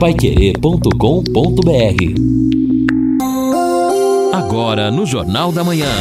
paiquerê.com.br Agora no Jornal da Manhã.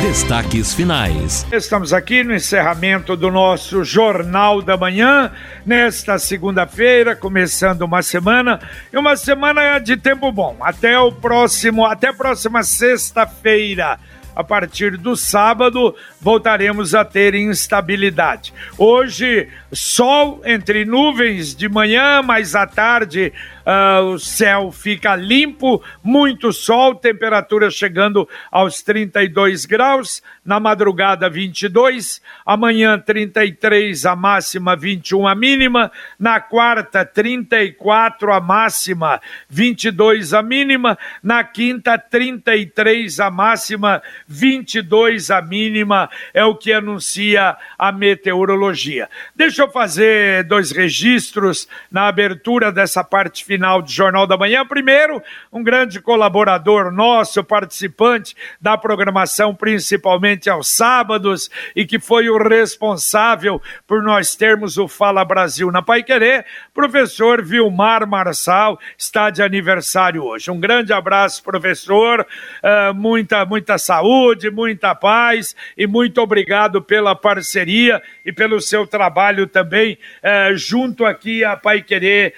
Destaques finais. Estamos aqui no encerramento do nosso Jornal da Manhã, nesta segunda-feira, começando uma semana, e uma semana de tempo bom. Até o próximo, até a próxima sexta-feira a partir do sábado voltaremos a ter instabilidade. Hoje, sol entre nuvens de manhã, mas à tarde uh, o céu fica limpo, muito sol, temperatura chegando aos 32 graus, na madrugada 22, amanhã 33 a máxima, 21 a mínima, na quarta 34 a máxima, 22 a mínima, na quinta 33 a máxima, 22 a mínima, é o que anuncia a meteorologia. Deixa eu fazer dois registros na abertura dessa parte final do Jornal da Manhã. Primeiro, um grande colaborador nosso, participante da programação, principalmente aos sábados, e que foi o responsável por nós termos o Fala Brasil na Pai Querer, professor Vilmar Marçal, está de aniversário hoje. Um grande abraço, professor, uh, muita, muita saúde, muita paz e muito obrigado pela parceria e pelo seu trabalho também uh, junto aqui a Pai Querer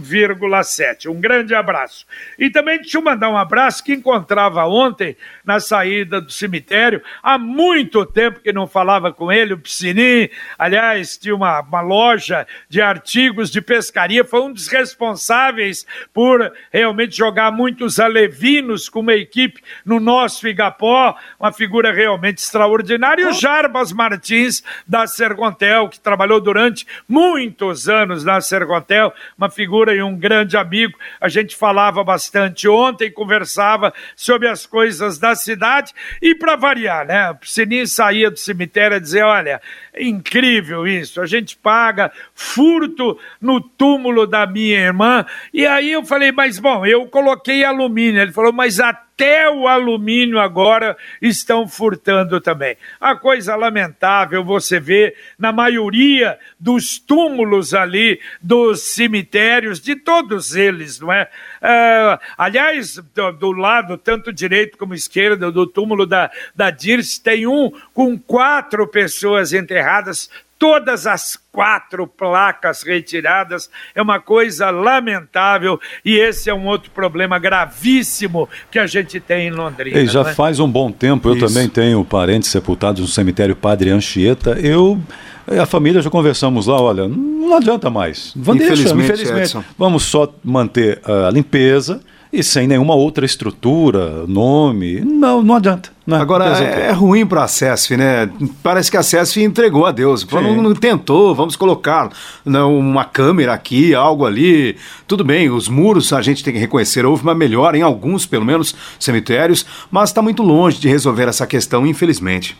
91,7. Um grande abraço. E também deixa eu mandar um abraço que encontrava ontem na saída do cemitério, há muito tempo que não falava com ele, o Piscinim, aliás, tinha uma, uma loja de artigos de pescaria, foi um dos responsáveis por realmente jogar muitos alevinos com uma equipe no nosso Igapó, uma figura realmente extraordinária, e o Jarbas Martins da Sergontel, que trabalhou durante muitos anos na Sergontel, uma figura e um grande amigo. A gente falava bastante ontem, conversava sobre as coisas da cidade e para variar, né? Sininho saía do cemitério a dizer, olha, é incrível isso, a gente paga furto no túmulo da minha irmã. E aí eu falei, mas bom, eu coloquei alumínio. Ele falou, mas até o alumínio agora estão furtando também. A coisa lamentável você vê na maioria dos túmulos ali dos cemitérios, de todos eles, não é? Uh, aliás, do, do, lado, tanto direito como esquerdo, do túmulo da, da Dirce, tem um com quatro pessoas enterradas, todas as quatro placas retiradas. É uma coisa lamentável e esse é um outro problema gravíssimo que a gente tem em Londrina. E já é? faz um bom tempo, eu Isso. também tenho parentes sepultados no cemitério Padre Anchieta. Eu a família já conversamos lá, olha, não adianta mais. Infelizmente, infelizmente vamos só manter a limpeza e sem nenhuma outra estrutura, nome, não, não adianta. Não é? Agora, é, é, ruim para a CESF, né? Parece que a CESF entregou a Deus. Falou, não tentou, vamos colocar não, uma câmera aqui, algo ali. Tudo bem, os muros a gente tem que reconhecer, houve uma melhora em alguns, pelo menos, cemitérios, mas está muito longe de resolver essa questão, infelizmente.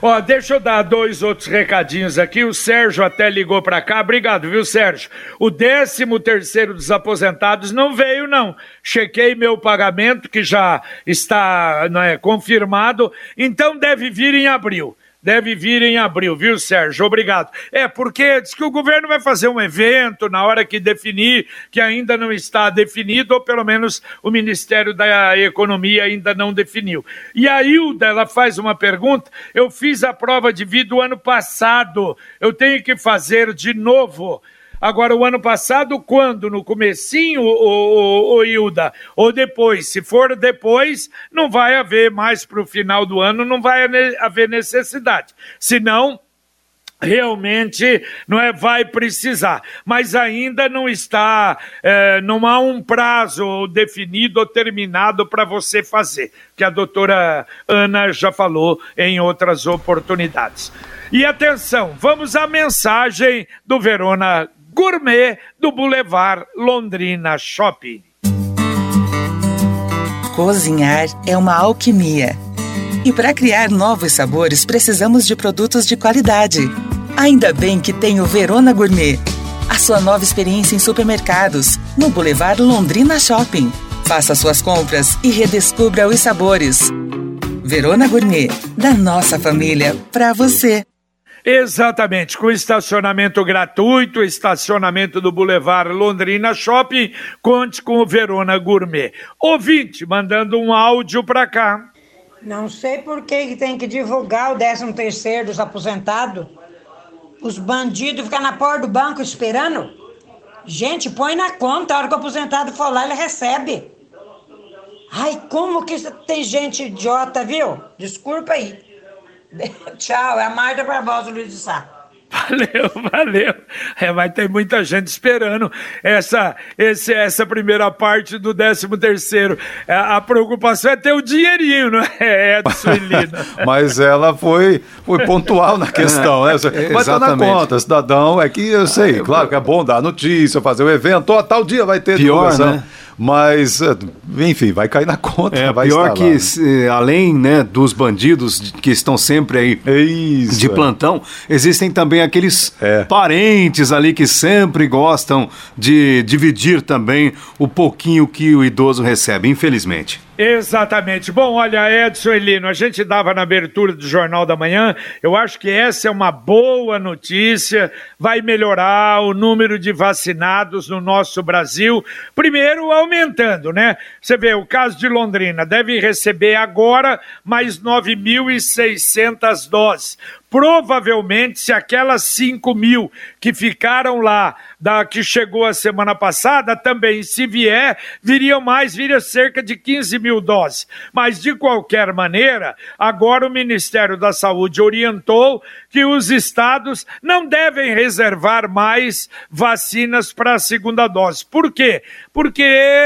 Ó, deixa eu dar dois outros recadinhos aqui. O Sérgio até ligou para cá. Obrigado, viu, Sérgio? O 13 terceiro dos aposentados não veio, não. Chequei meu pagamento, que já está é, confirmado, então deve vir em abril deve vir em abril, viu, Sérgio? Obrigado. É, porque diz que o governo vai fazer um evento na hora que definir, que ainda não está definido, ou pelo menos o Ministério da Economia ainda não definiu. E a Hilda, ela faz uma pergunta. Eu fiz a prova de vida o ano passado, eu tenho que fazer de novo. Agora, o ano passado, quando? No comecinho, o, o, Hilda? Ou depois? Se for depois, não vai haver mais para o final do ano, não vai haver necessidade. Se não, realmente não é vai precisar, mas ainda não está, é, não há um prazo definido ou terminado para você fazer, que a doutora Ana já falou em outras oportunidades. E atenção, vamos à mensagem do Verona gourmet do Boulevard Londrina Shopping. Cozinhar é uma alquimia. E para criar novos sabores, precisamos de produtos de qualidade. Ainda bem que tem o Verona Gourmet. A sua nova experiência em supermercados, no Boulevard Londrina Shopping. Faça suas compras e redescubra os sabores. Verona Gourmet, da nossa família para você. Exatamente, com estacionamento gratuito, estacionamento do Boulevard Londrina Shopping, conte com o Verona Gourmet. Ouvinte, mandando um áudio para cá. Não sei por que tem que divulgar o 13 terceiro dos aposentados. Os bandidos ficam na porta do banco esperando. Gente, põe na conta, a hora que o aposentado for lá, ele recebe. Ai, como que tem gente idiota, viu? Desculpa aí. Tchau, é a Marta Barbosa, Luiz de Sá. Valeu, valeu. É, vai ter muita gente esperando essa, esse, essa primeira parte do 13 terceiro. É, a preocupação é ter o dinheirinho, não é, Edson e? Mas ela foi, foi pontual na questão, né? Mas tá na conta, cidadão, é que eu sei, claro que é bom dar notícia, fazer o um evento, ó, tal dia vai ter Pior, divulgação. Né? Mas, eh, enfim, vai cair na conta. É, vai pior que, lá, né? além né, dos bandidos que estão sempre aí Isso, de é. plantão, existem também aqueles é. parentes ali que sempre gostam de dividir também o pouquinho que o idoso recebe, infelizmente. Exatamente. Bom, olha, Edson Elino, a gente dava na abertura do Jornal da Manhã, eu acho que essa é uma boa notícia, vai melhorar o número de vacinados no nosso Brasil, primeiro aumentando, né? Você vê, o caso de Londrina deve receber agora mais 9.600 doses provavelmente, se aquelas 5 mil que ficaram lá, da que chegou a semana passada, também, se vier, viriam mais, viria cerca de 15 mil doses. Mas, de qualquer maneira, agora o Ministério da Saúde orientou que os estados não devem reservar mais vacinas para a segunda dose. Por quê? Porque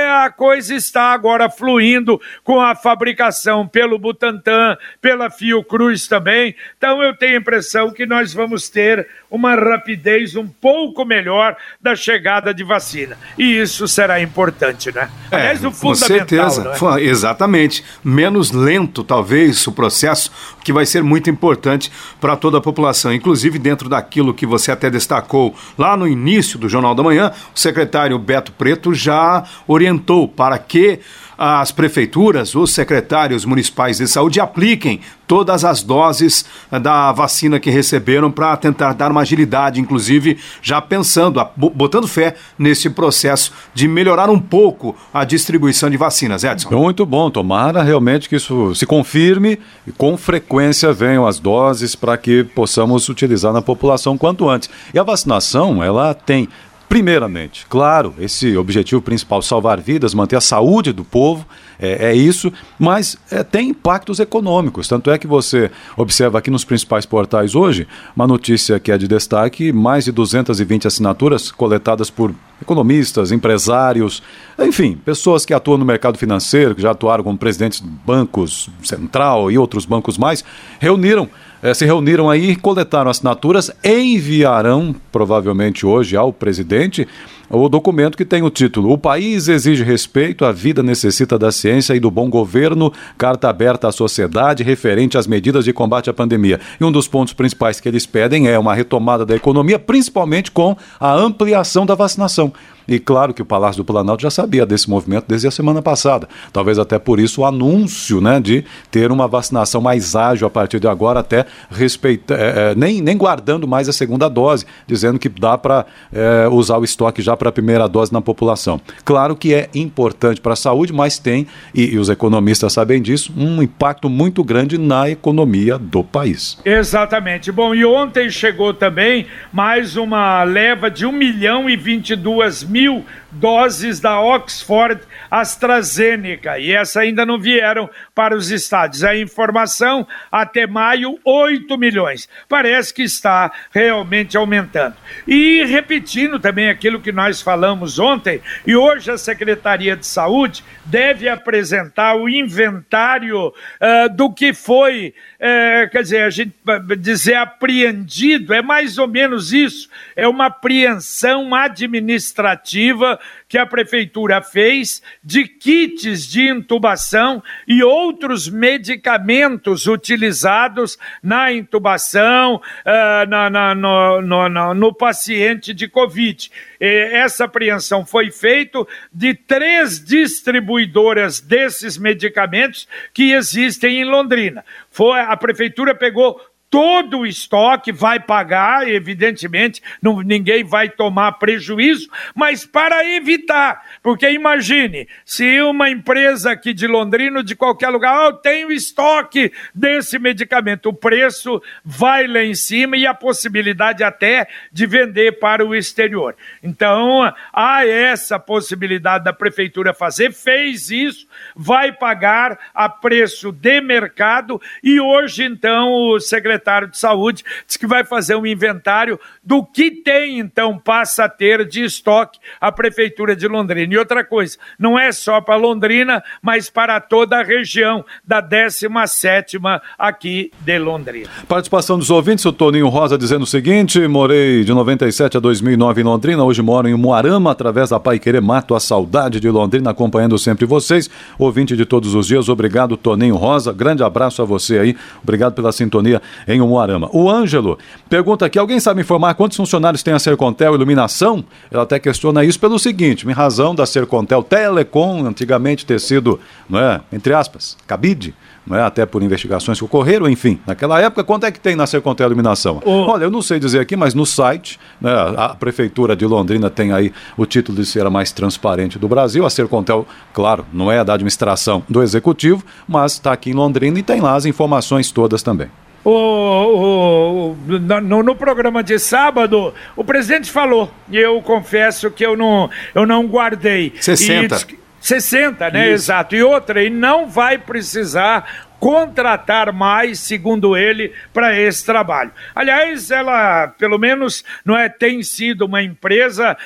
a coisa está agora fluindo com a fabricação pelo Butantan, pela Fiocruz também. Então, eu tenho a impressão que nós vamos ter uma rapidez um pouco melhor da chegada de vacina. E isso será importante, né? É, Aliás, o fundamental. Com certeza, é? exatamente. Menos lento, talvez, o processo, que vai ser muito importante para toda a população. Inclusive, dentro daquilo que você até destacou lá no início do Jornal da Manhã, o secretário Beto Preto já orientou para que as prefeituras, os secretários municipais de saúde apliquem todas as doses da vacina que receberam para tentar dar uma agilidade, inclusive já pensando, botando fé nesse processo de melhorar um pouco a distribuição de vacinas, Edson. Muito bom, tomara realmente que isso se confirme e com frequência venham as doses para que possamos utilizar na população quanto antes. E a vacinação, ela tem Primeiramente, claro, esse objetivo principal, salvar vidas, manter a saúde do povo, é, é isso, mas é, tem impactos econômicos. Tanto é que você observa aqui nos principais portais hoje, uma notícia que é de destaque: mais de 220 assinaturas coletadas por economistas, empresários, enfim, pessoas que atuam no mercado financeiro, que já atuaram como presidentes de bancos central e outros bancos mais, reuniram é, se reuniram aí, coletaram assinaturas e enviarão, provavelmente hoje, ao presidente o documento que tem o título O país exige respeito, a vida necessita da ciência e do bom governo, carta aberta à sociedade referente às medidas de combate à pandemia. E um dos pontos principais que eles pedem é uma retomada da economia, principalmente com a ampliação da vacinação. E claro que o Palácio do Planalto já sabia desse movimento desde a semana passada. Talvez até por isso o anúncio né, de ter uma vacinação mais ágil a partir de agora, até respeitar, é, é, nem, nem guardando mais a segunda dose, dizendo que dá para é, usar o estoque já para a primeira dose na população. Claro que é importante para a saúde, mas tem, e, e os economistas sabem disso, um impacto muito grande na economia do país. Exatamente. Bom, e ontem chegou também mais uma leva de 1 milhão e 22 mil mil doses da Oxford AstraZeneca e essa ainda não vieram para os estados. A informação até maio 8 milhões. Parece que está realmente aumentando. E repetindo também aquilo que nós falamos ontem, e hoje a Secretaria de Saúde deve apresentar o inventário uh, do que foi, uh, quer dizer, a gente dizer apreendido, é mais ou menos isso, é uma apreensão administrativa que a prefeitura fez de kits de intubação e outros medicamentos utilizados na intubação uh, na, na, no, no, no, paciente de Covid. E essa apreensão foi feita de três distribuidoras desses medicamentos que existem em Londrina. Foi, a prefeitura pegou todo o estoque, vai pagar, evidentemente, não, ninguém vai tomar prejuízo, mas para evitar, porque imagine, se uma empresa aqui de Londrina, de qualquer lugar, oh, tem o estoque desse medicamento, o preço vai lá em cima e a possibilidade até de vender para o exterior. Então, há essa possibilidade da prefeitura fazer, fez isso, vai pagar a preço de mercado e hoje, então, o secretário de Saúde diz que vai fazer um inventário do que tem, então, passa a ter de estoque a Prefeitura de Londrina. E outra coisa, não é só para Londrina, mas para toda a região da 17 aqui de Londrina. Participação dos ouvintes, o Toninho Rosa dizendo o seguinte: morei de 97 a 2009 em Londrina, hoje moro em Moarama, através da Pai Querer Mato a saudade de Londrina, acompanhando sempre vocês. Ouvinte de todos os dias, obrigado, Toninho Rosa. Grande abraço a você aí, obrigado pela sintonia em Umuarama. O Ângelo pergunta aqui: alguém sabe informar quantos funcionários tem a Sercontel Iluminação? Ela até questiona isso pelo seguinte: em razão da Sercontel Telecom antigamente ter sido, não é, entre aspas, cabide, não é, até por investigações que ocorreram, enfim, naquela época, quanto é que tem na Sercontel Iluminação? Olha, eu não sei dizer aqui, mas no site, né, a Prefeitura de Londrina tem aí o título de ser a mais transparente do Brasil. A Sercontel, claro, não é da administração do Executivo, mas está aqui em Londrina e tem lá as informações todas também. O, o no, no, programa de sábado, o presidente falou, e eu confesso que eu não, eu não guardei. 60. E, 60, né? Isso. Exato. E outra, e não vai precisar contratar mais, segundo ele, para esse trabalho. Aliás, ela, pelo menos, não é, tem sido uma empresa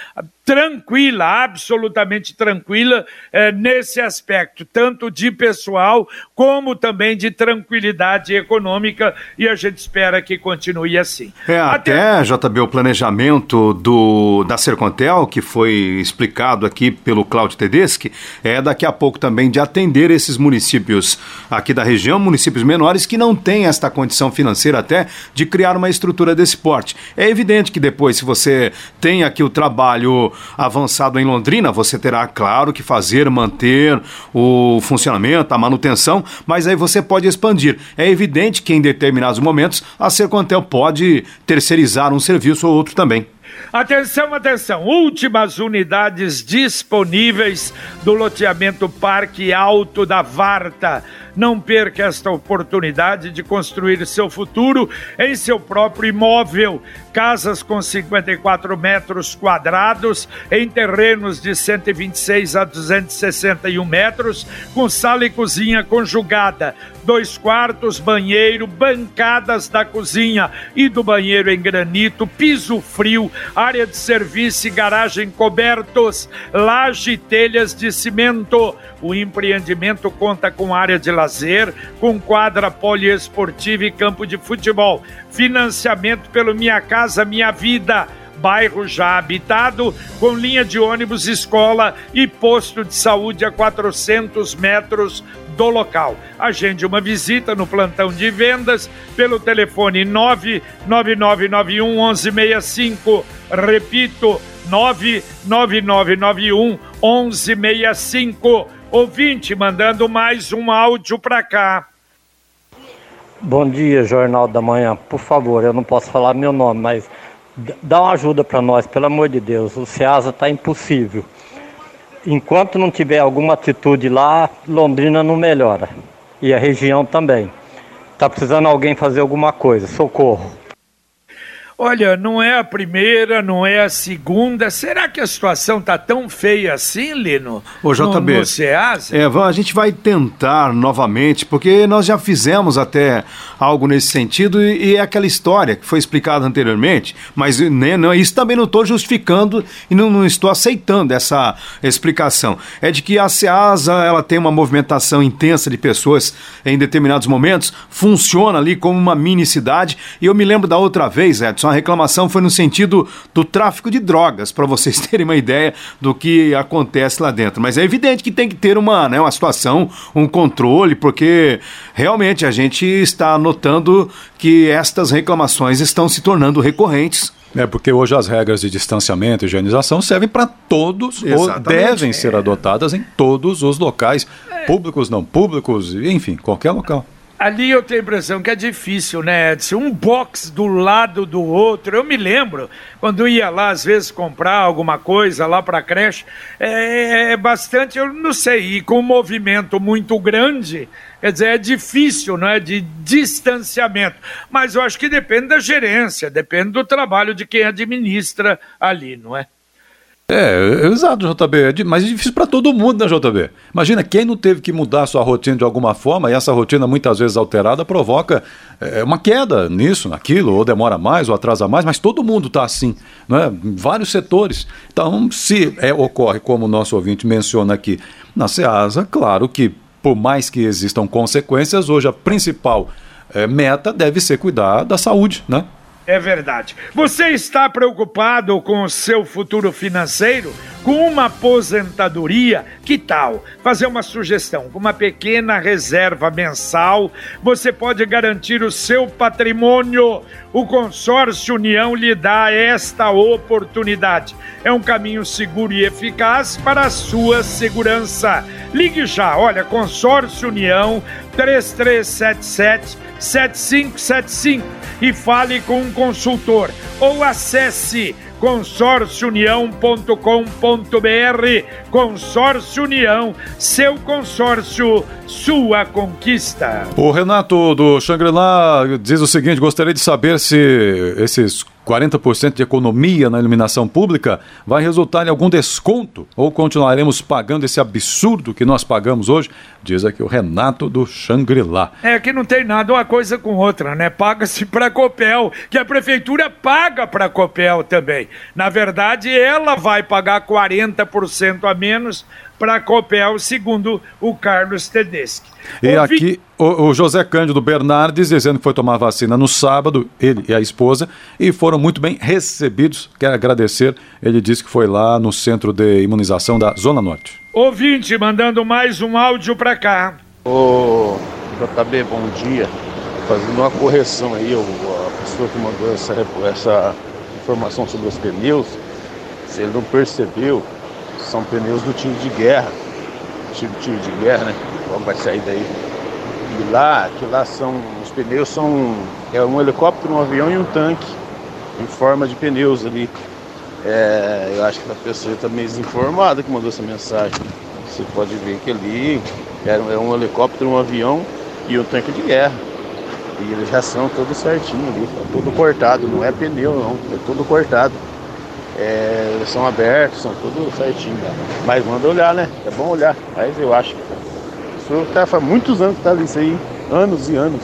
tranquila, absolutamente tranquila é, nesse aspecto, tanto de pessoal como também de tranquilidade econômica, e a gente espera que continue assim. É, até, até JB, o planejamento do, da Sercontel, que foi explicado aqui pelo Cláudio Tedeschi, é daqui a pouco também de atender esses municípios aqui da região, municípios menores que não têm esta condição financeira até de criar uma estrutura desse porte. É evidente que depois, se você tem aqui o trabalho avançado em Londrina, você terá, claro, que fazer, manter o funcionamento, a manutenção, mas aí você pode expandir. É evidente que em determinados momentos a Sercontel pode terceirizar um serviço ou outro também. Atenção, atenção! Últimas unidades disponíveis do loteamento Parque Alto da Varta. Não perca esta oportunidade de construir seu futuro em seu próprio imóvel. Casas com 54 metros quadrados, em terrenos de 126 a 261 metros, com sala e cozinha conjugada, dois quartos, banheiro, bancadas da cozinha e do banheiro em granito, piso frio, área de serviço e garagem cobertos, laje e telhas de cimento. O empreendimento conta com área de lazer, com quadra poliesportiva e campo de futebol. Financiamento pelo Minha Casa Minha Vida bairro já habitado, com linha de ônibus, escola e posto de saúde a 400 metros do local. Agende uma visita no plantão de vendas pelo telefone 99991 1165. Repito, 99991 1165. Ouvinte mandando mais um áudio para cá. Bom dia, Jornal da Manhã. Por favor, eu não posso falar meu nome, mas dá uma ajuda para nós, pelo amor de Deus. O Ceasa está impossível. Enquanto não tiver alguma atitude lá, Londrina não melhora. E a região também. Está precisando alguém fazer alguma coisa. Socorro. Olha, não é a primeira, não é a segunda. Será que a situação está tão feia assim, Lino? Ô, JB. No, no Ceasa? É, a gente vai tentar novamente, porque nós já fizemos até algo nesse sentido e, e é aquela história que foi explicada anteriormente, mas né, não, isso também não estou justificando e não, não, estou aceitando essa explicação. É de que a Ceasa ela tem uma movimentação intensa de pessoas em determinados momentos, funciona ali como uma mini cidade. E eu me lembro da outra vez, Edson a reclamação foi no sentido do tráfico de drogas, para vocês terem uma ideia do que acontece lá dentro. Mas é evidente que tem que ter uma, né, uma situação, um controle, porque realmente a gente está notando que estas reclamações estão se tornando recorrentes. É porque hoje as regras de distanciamento e higienização servem para todos, Exatamente. ou devem ser adotadas em todos os locais, públicos, não públicos, enfim, qualquer local. Ali eu tenho a impressão que é difícil, né, Edson? Um box do lado do outro. Eu me lembro, quando ia lá, às vezes, comprar alguma coisa lá para a creche, é, é, bastante, eu não sei, e com um movimento muito grande, quer dizer, é difícil, não é, de distanciamento. Mas eu acho que depende da gerência, depende do trabalho de quem administra ali, não é? É, exato, JB. É mas é difícil para todo mundo, né, JB? Imagina quem não teve que mudar sua rotina de alguma forma, e essa rotina muitas vezes alterada provoca é, uma queda nisso, naquilo, ou demora mais, ou atrasa mais, mas todo mundo está assim, né? vários setores. Então, se é, ocorre, como o nosso ouvinte menciona aqui, na SEASA, claro que, por mais que existam consequências, hoje a principal é, meta deve ser cuidar da saúde, né? É verdade. Você está preocupado com o seu futuro financeiro? Com uma aposentadoria? Que tal fazer uma sugestão? Com uma pequena reserva mensal, você pode garantir o seu patrimônio. O consórcio União lhe dá esta oportunidade. É um caminho seguro e eficaz para a sua segurança. Ligue já, olha, consórcio União 3377 7575 e fale com um consultor ou acesse consórciounião.com.br. Consórcio União, seu consórcio, sua conquista. O Renato do Xangri-Lá diz o seguinte: gostaria de saber se esses 40% de economia na iluminação pública vai resultar em algum desconto ou continuaremos pagando esse absurdo que nós pagamos hoje? Diz aqui o Renato do Xangri-Lá. É que não tem nada uma coisa com outra, né? Paga-se para a Copel, que a prefeitura paga para a Copel também. Na verdade, ela vai pagar 40% a menos para Copel, segundo o Carlos Tedeschi. E Ouvi... aqui o, o, José Cândido Bernardes dizendo que foi tomar vacina no sábado, ele e a esposa, e foram muito bem recebidos. Quero agradecer. Ele disse que foi lá no centro de imunização da Zona Norte. Ouvinte, mandando mais um áudio para cá. Ô, JB, bom dia. Fazendo uma correção aí, a pessoa que mandou essa, essa informação sobre os pneus, se ele não percebeu, são pneus do time de guerra. Tipo tiro de guerra, né? Como vai sair daí? E lá, que lá são. Os pneus são. É um helicóptero, um avião e um tanque. Em forma de pneus ali. É, eu acho que a pessoa está meio desinformada que mandou essa mensagem. Você pode ver que ali é um helicóptero, um avião e um tanque de guerra. E eles já são todos certinho ali, tá tudo cortado, não é pneu não, é tudo cortado. É, são abertos, são tudo certinho. Né? Mas manda olhar, né? É bom olhar. Mas eu acho que o tá, faz muitos anos que tá ali isso aí, anos e anos.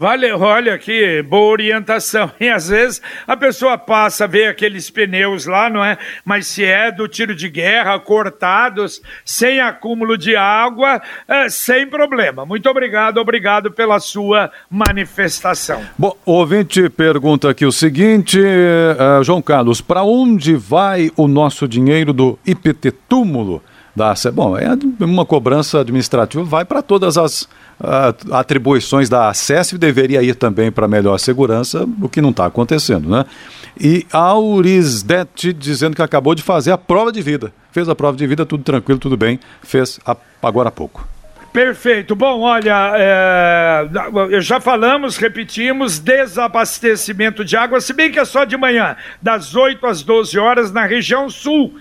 Vale, olha que boa orientação. E às vezes a pessoa passa ver aqueles pneus lá, não é? Mas se é do tiro de guerra, cortados, sem acúmulo de água, é, sem problema. Muito obrigado, obrigado pela sua manifestação. Bom, o ouvinte pergunta aqui o seguinte, uh, João Carlos, para onde vai o nosso dinheiro do IPT túmulo? Da Bom, é uma cobrança administrativa, vai para todas as uh, atribuições da ACES e deveria ir também para melhor segurança, o que não está acontecendo, né? E Aurisdet dizendo que acabou de fazer a prova de vida. Fez a prova de vida, tudo tranquilo, tudo bem, fez a, agora há pouco. Perfeito. Bom, olha, é, já falamos, repetimos, desabastecimento de água, se bem que é só de manhã, das 8 às 12 horas na região sul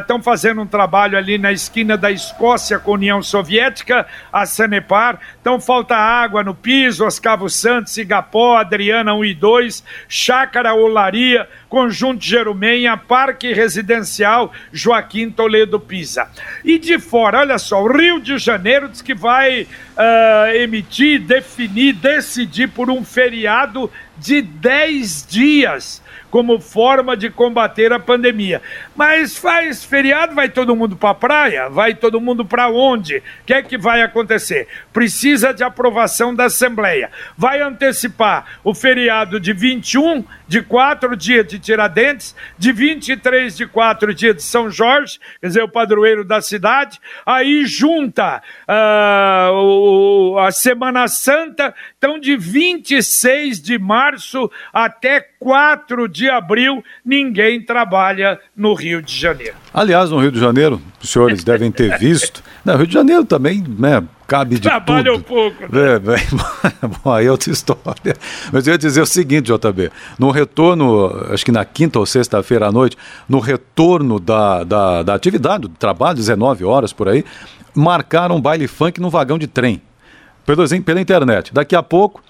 estão uh, fazendo um trabalho ali na esquina da Escócia com a União Soviética, a Sanepar. Então falta água no piso, Oscavo Santos, Igapó, Adriana 1 e 2, Chácara Olaria, Conjunto Jerumenha, Parque Residencial Joaquim Toledo Pisa. E de fora, olha só, o Rio de Janeiro diz que vai uh, emitir, definir, decidir por um feriado de 10 dias como forma de combater a pandemia. Mas faz feriado, vai todo mundo para a praia? Vai todo mundo para onde? O que é que vai acontecer? Precisa de aprovação da Assembleia. Vai antecipar o feriado de 21 de quatro dias de Tiradentes, de 23 de quatro dias de São Jorge, quer dizer, o padroeiro da cidade, aí junta uh, o, a Semana Santa, então de 26 de março até 4 de abril, ninguém trabalha no Rio de Janeiro. Aliás, no Rio de Janeiro, os senhores devem ter visto. No Rio de Janeiro também, né? Cabe de Trabalha tudo. um pouco. Né? É, bom, aí é outra história. Mas eu ia dizer o seguinte, JB. No retorno, acho que na quinta ou sexta-feira à noite, no retorno da, da, da atividade, do trabalho, 19 horas por aí, marcaram um baile funk no vagão de trem. Pela, pela internet. Daqui a pouco,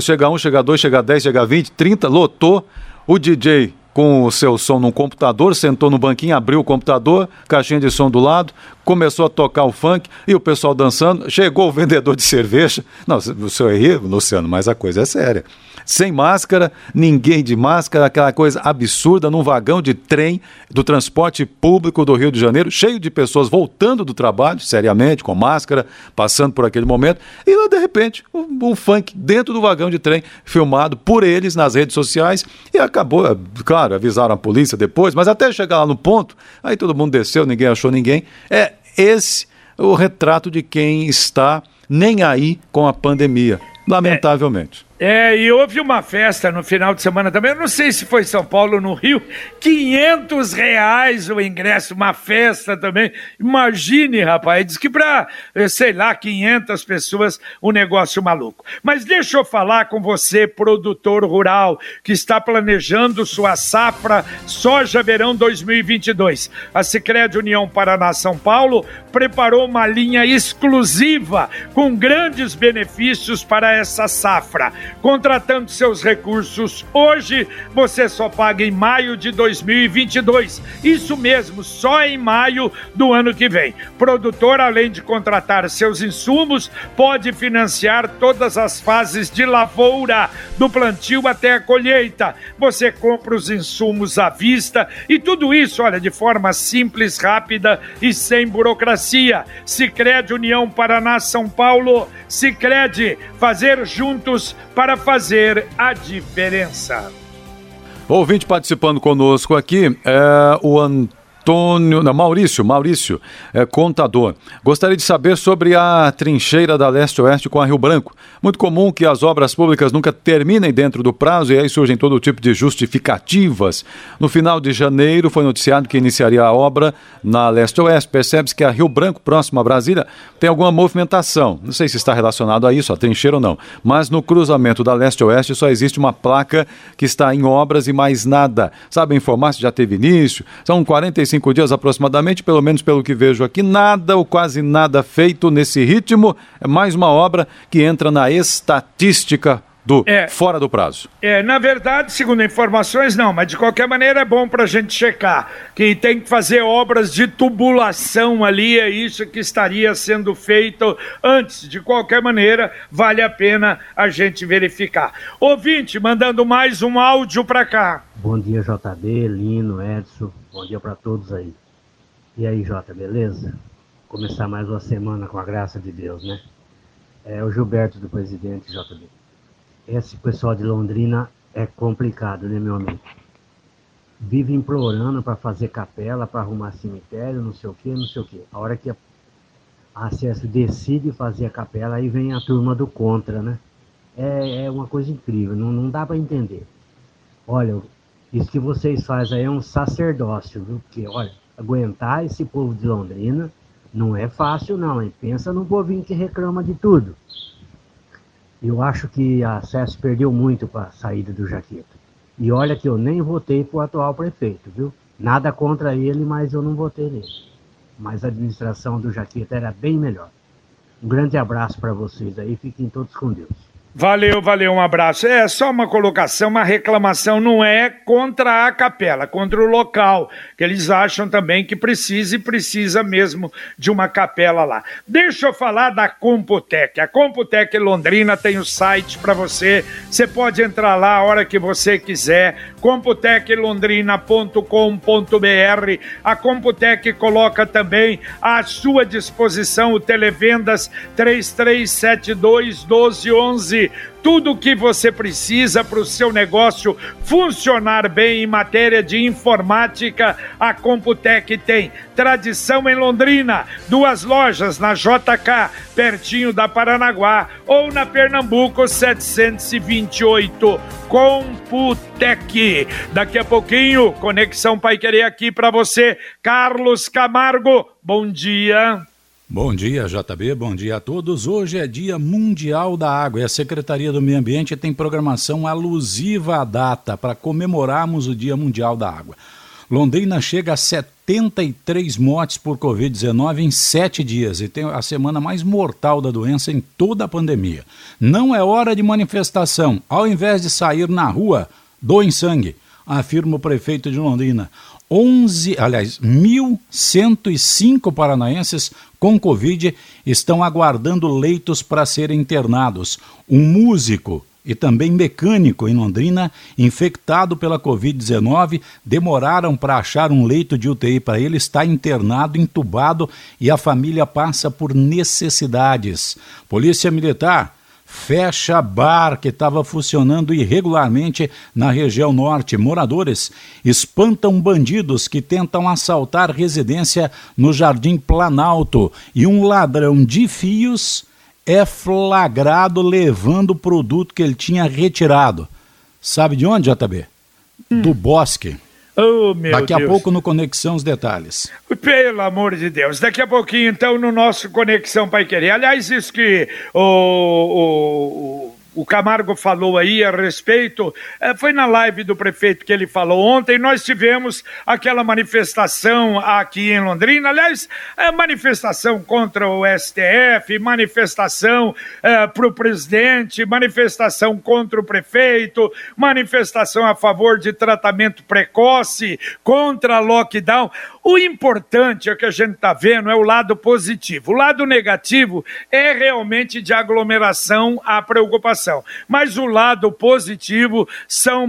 chega um, chega dois, chega dez, chega vinte, trinta, lotou. O DJ com o seu som num computador, sentou no banquinho, abriu o computador, caixinha de som do lado, começou a tocar o funk e o pessoal dançando. Chegou o vendedor de cerveja. Não, o senhor ri, Luciano, mas a coisa é séria sem máscara, ninguém de máscara, aquela coisa absurda num vagão de trem do transporte público do Rio de Janeiro, cheio de pessoas voltando do trabalho, seriamente, com máscara, passando por aquele momento, e lá de repente, um, um funk dentro do vagão de trem, filmado por eles nas redes sociais, e acabou, é, claro, avisaram a polícia depois, mas até chegar lá no ponto, aí todo mundo desceu, ninguém achou ninguém. É esse o retrato de quem está nem aí com a pandemia, lamentavelmente. É. É, e houve uma festa no final de semana também, eu não sei se foi São Paulo ou no Rio, 500 reais o ingresso, uma festa também. Imagine, rapaz, diz que para, eh, sei lá, 500 pessoas, um negócio maluco. Mas deixa eu falar com você, produtor rural, que está planejando sua safra soja verão 2022. A Sicredi União Paraná São Paulo preparou uma linha exclusiva com grandes benefícios para essa safra contratando seus recursos hoje, você só paga em maio de 2022. Isso mesmo, só em maio do ano que vem. Produtor, além de contratar seus insumos, pode financiar todas as fases de lavoura, do plantio até a colheita. Você compra os insumos à vista e tudo isso, olha, de forma simples, rápida e sem burocracia. Sicredi União Paraná São Paulo, Sicredi, fazer juntos para fazer a diferença. Ouvinte participando conosco aqui é o Antônio. Antônio, não, Maurício, Maurício, é, contador. Gostaria de saber sobre a trincheira da leste-oeste com a Rio Branco. Muito comum que as obras públicas nunca terminem dentro do prazo e aí surgem todo tipo de justificativas. No final de janeiro foi noticiado que iniciaria a obra na leste-oeste. Percebe-se que a Rio Branco, próximo a Brasília, tem alguma movimentação. Não sei se está relacionado a isso, a trincheira ou não. Mas no cruzamento da leste-oeste só existe uma placa que está em obras e mais nada. Sabe informar se já teve início? São 45 45 dias aproximadamente, pelo menos pelo que vejo aqui, nada ou quase nada feito nesse ritmo. É mais uma obra que entra na estatística do é, fora do prazo. É, na verdade, segundo informações, não, mas de qualquer maneira é bom para a gente checar que tem que fazer obras de tubulação ali, é isso que estaria sendo feito antes. De qualquer maneira, vale a pena a gente verificar. Ouvinte, mandando mais um áudio para cá. Bom dia, JB, Lino, Edson. Bom dia para todos aí. E aí, Jota, beleza? Começar mais uma semana com a graça de Deus, né? É o Gilberto do presidente, JB. Esse pessoal de Londrina é complicado, né, meu amigo? Vive implorando para fazer capela, para arrumar cemitério, não sei o que, não sei o que. A hora que a acesso decide fazer a capela, aí vem a turma do contra, né? É, é uma coisa incrível, não, não dá para entender. Olha, isso que vocês fazem aí é um sacerdócio, viu? Porque, olha, aguentar esse povo de Londrina não é fácil, não, hein? Pensa no povinho que reclama de tudo. Eu acho que a SES perdeu muito com a saída do Jaqueta. E olha que eu nem votei pro atual prefeito, viu? Nada contra ele, mas eu não votei nele. Mas a administração do Jaqueta era bem melhor. Um grande abraço para vocês aí, fiquem todos com Deus. Valeu, valeu, um abraço. É só uma colocação, uma reclamação, não é contra a capela, contra o local, que eles acham também que precisa e precisa mesmo de uma capela lá. Deixa eu falar da Computec. A Computec Londrina tem o site para você, você pode entrar lá a hora que você quiser, computeclondrina.com.br. A Computec coloca também à sua disposição o Televendas 3372 1211 tudo o que você precisa para o seu negócio funcionar bem em matéria de informática, a Computec tem. Tradição em Londrina, duas lojas na JK, pertinho da Paranaguá, ou na Pernambuco 728. Computec. Daqui a pouquinho, Conexão Pai Querer aqui para você. Carlos Camargo, bom dia. Bom dia, JB. Bom dia a todos. Hoje é Dia Mundial da Água e a Secretaria do Meio Ambiente tem programação alusiva à data para comemorarmos o Dia Mundial da Água. Londrina chega a 73 mortes por Covid-19 em sete dias e tem a semana mais mortal da doença em toda a pandemia. Não é hora de manifestação. Ao invés de sair na rua, doem sangue, afirma o prefeito de Londrina. 11, aliás, 1.105 paranaenses com Covid estão aguardando leitos para serem internados. Um músico e também mecânico em Londrina, infectado pela Covid-19, demoraram para achar um leito de UTI para ele, está internado, entubado e a família passa por necessidades. Polícia Militar fecha bar que estava funcionando irregularmente na região norte. Moradores espantam bandidos que tentam assaltar residência no Jardim Planalto e um ladrão de fios é flagrado levando o produto que ele tinha retirado. Sabe de onde, JB? Hum. Do bosque. Oh, meu Daqui Deus. a pouco no Conexão os detalhes. Pelo amor de Deus. Daqui a pouquinho, então, no nosso Conexão Pai Querer. Aliás, isso que o, o, o Camargo falou aí a respeito, é, foi na live do prefeito que ele falou ontem, nós tivemos aquela manifestação aqui em Londrina, aliás, é, manifestação contra o STF, manifestação é, para o presidente, manifestação contra o prefeito, manifestação a favor de tratamento precoce, contra lockdown. O importante é que a gente está vendo é o lado positivo. O lado negativo é realmente de aglomeração a preocupação. Mas o lado positivo são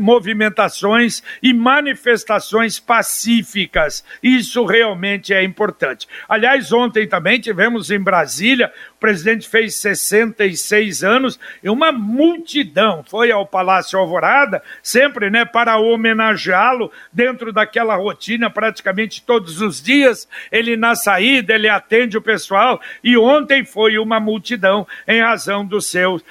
movimentações e manifestações pacíficas. Isso realmente é importante. Aliás, ontem também tivemos em Brasília presidente fez 66 anos e uma multidão foi ao Palácio Alvorada, sempre né, para homenageá-lo dentro daquela rotina praticamente todos os dias. Ele na saída, ele atende o pessoal e ontem foi uma multidão em razão dos seus,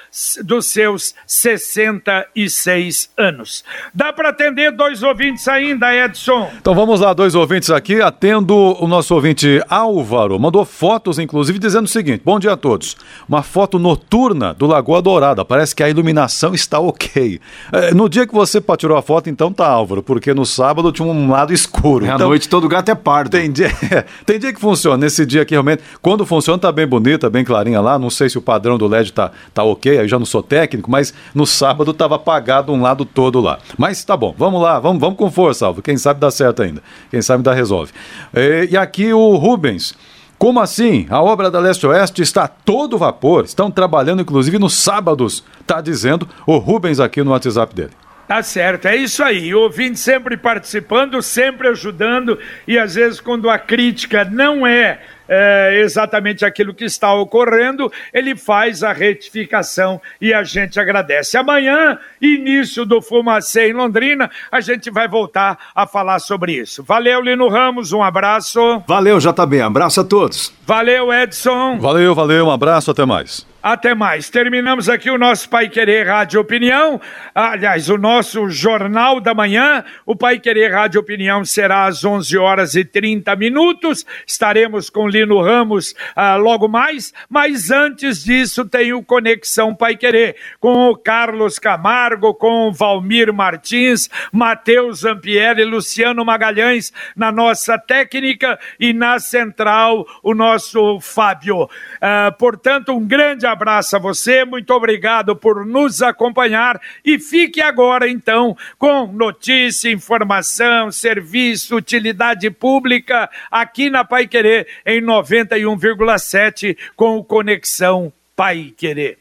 dos seus 66 anos. Dá para atender dois ouvintes ainda, Edson? Então vamos lá, dois ouvintes aqui. Atendo o nosso ouvinte Álvaro, mandou fotos, inclusive, dizendo o seguinte: bom dia a todos. Uma foto noturna do Lagoa Dourada. Parece que a iluminação está ok. É, no dia que você tirou a foto, então tá, Álvaro, porque no sábado tinha um lado escuro. É, então, à noite todo gato é pardo. Tem dia, tem dia que funciona. Nesse dia aqui, realmente, quando funciona, tá bem bonita, bem clarinha lá. Não sei se o padrão do LED tá, tá ok, aí já não sou técnico, mas no sábado tava apagado um lado todo lá. Mas tá bom, vamos lá, vamos, vamos com força, Álvaro. Quem sabe dá certo ainda. Quem sabe dá resolve. E, e aqui o Rubens. Como assim? A obra da Leste Oeste está todo vapor. Estão trabalhando, inclusive, nos sábados. Está dizendo o Rubens aqui no WhatsApp dele. Tá certo, é isso aí. O ouvinte sempre participando, sempre ajudando, e às vezes, quando a crítica não é, é, exatamente aquilo que está ocorrendo, ele faz a retificação e a gente agradece. Amanhã, início do Fumacê em Londrina, a gente vai voltar a falar sobre isso. Valeu, Lino Ramos, um abraço. Valeu, JB, abraço a todos. Valeu, Edson. Valeu, valeu, um abraço, até mais. Até mais. Terminamos aqui o nosso Pai Querer Rádio Opinião. Aliás, o nosso Jornal da Manhã. O Pai Querer Rádio Opinião será às 11 horas e 30 minutos. Estaremos com Lino Ramos ah, logo mais. Mas antes disso, tem o Conexão Pai Querer com o Carlos Camargo, com o Valmir Martins, Matheus Ampieri e Luciano Magalhães na nossa técnica e na central, o nosso Fábio. Ah, portanto, um grande abraço a você, muito obrigado por nos acompanhar e fique agora então com notícia, informação, serviço, utilidade pública aqui na Pai Querer em 91,7 com o Conexão Pai Querer.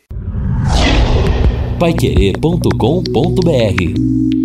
Paiquerê.com.br